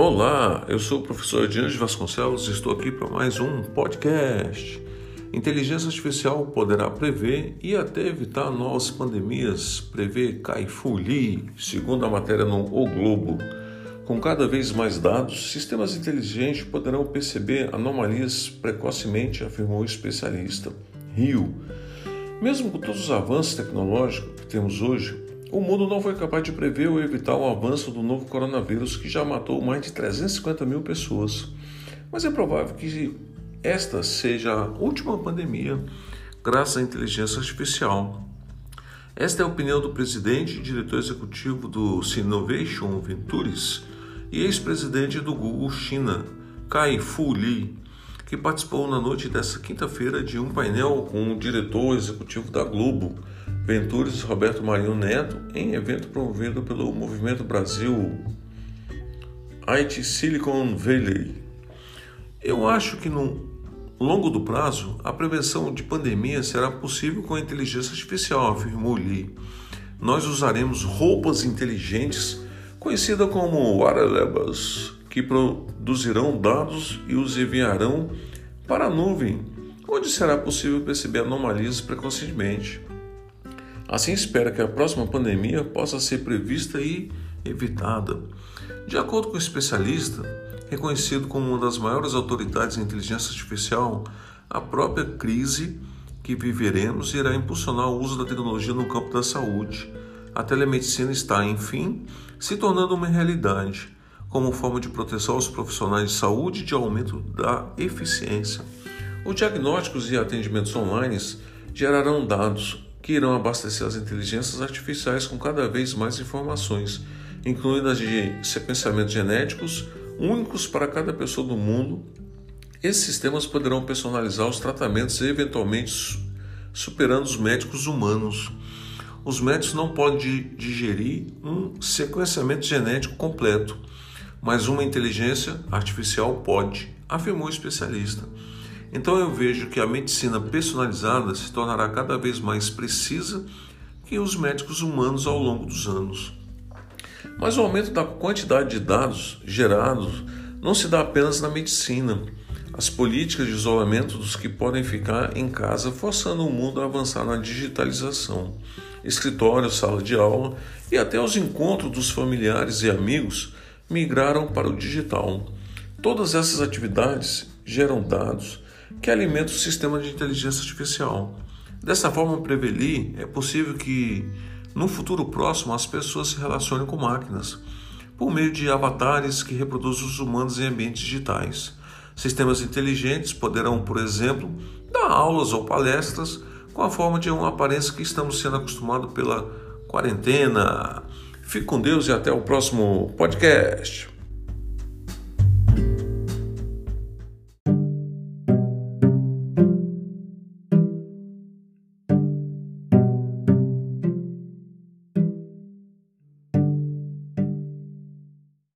Olá, eu sou o professor Ediane Vasconcelos e estou aqui para mais um podcast. Inteligência artificial poderá prever e até evitar novas pandemias, prevê Kai-Fu Lee, segundo a matéria no O Globo. Com cada vez mais dados, sistemas inteligentes poderão perceber anomalias precocemente, afirmou o especialista. Rio. Mesmo com todos os avanços tecnológicos que temos hoje, o mundo não foi capaz de prever ou evitar o avanço do novo coronavírus que já matou mais de 350 mil pessoas. Mas é provável que esta seja a última pandemia graças à inteligência artificial. Esta é a opinião do presidente e diretor executivo do Sinovation Ventures e ex-presidente do Google China, Kai-Fu Lee, que participou na noite desta quinta-feira de um painel com o diretor executivo da Globo, Ventures Roberto Marinho Neto, em evento promovido pelo Movimento Brasil IT Silicon Valley. Eu acho que no longo do prazo, a prevenção de pandemia será possível com a inteligência artificial, afirmou Lee. Nós usaremos roupas inteligentes, conhecidas como wearables, que produzirão dados e os enviarão para a nuvem, onde será possível perceber anomalias precocemente. Assim espera que a próxima pandemia possa ser prevista e evitada. De acordo com o especialista, reconhecido como uma das maiores autoridades em inteligência artificial, a própria crise que viveremos irá impulsionar o uso da tecnologia no campo da saúde. A telemedicina está, enfim, se tornando uma realidade, como forma de proteção aos profissionais de saúde e de aumento da eficiência. Os diagnósticos e atendimentos online gerarão dados que irão abastecer as inteligências artificiais com cada vez mais informações, incluindo as de sequenciamentos genéticos únicos para cada pessoa do mundo. Esses sistemas poderão personalizar os tratamentos e eventualmente superando os médicos humanos. Os médicos não podem digerir um sequenciamento genético completo, mas uma inteligência artificial pode, afirmou o especialista. Então eu vejo que a medicina personalizada se tornará cada vez mais precisa que os médicos humanos ao longo dos anos. Mas o aumento da quantidade de dados gerados não se dá apenas na medicina. As políticas de isolamento dos que podem ficar em casa forçando o mundo a avançar na digitalização. Escritório, sala de aula e até os encontros dos familiares e amigos migraram para o digital. Todas essas atividades geram dados que alimenta o sistema de inteligência artificial. Dessa forma, prevenir é possível que no futuro próximo as pessoas se relacionem com máquinas por meio de avatares que reproduzem os humanos em ambientes digitais. Sistemas inteligentes poderão, por exemplo, dar aulas ou palestras com a forma de uma aparência que estamos sendo acostumados pela quarentena. Fique com Deus e até o próximo podcast.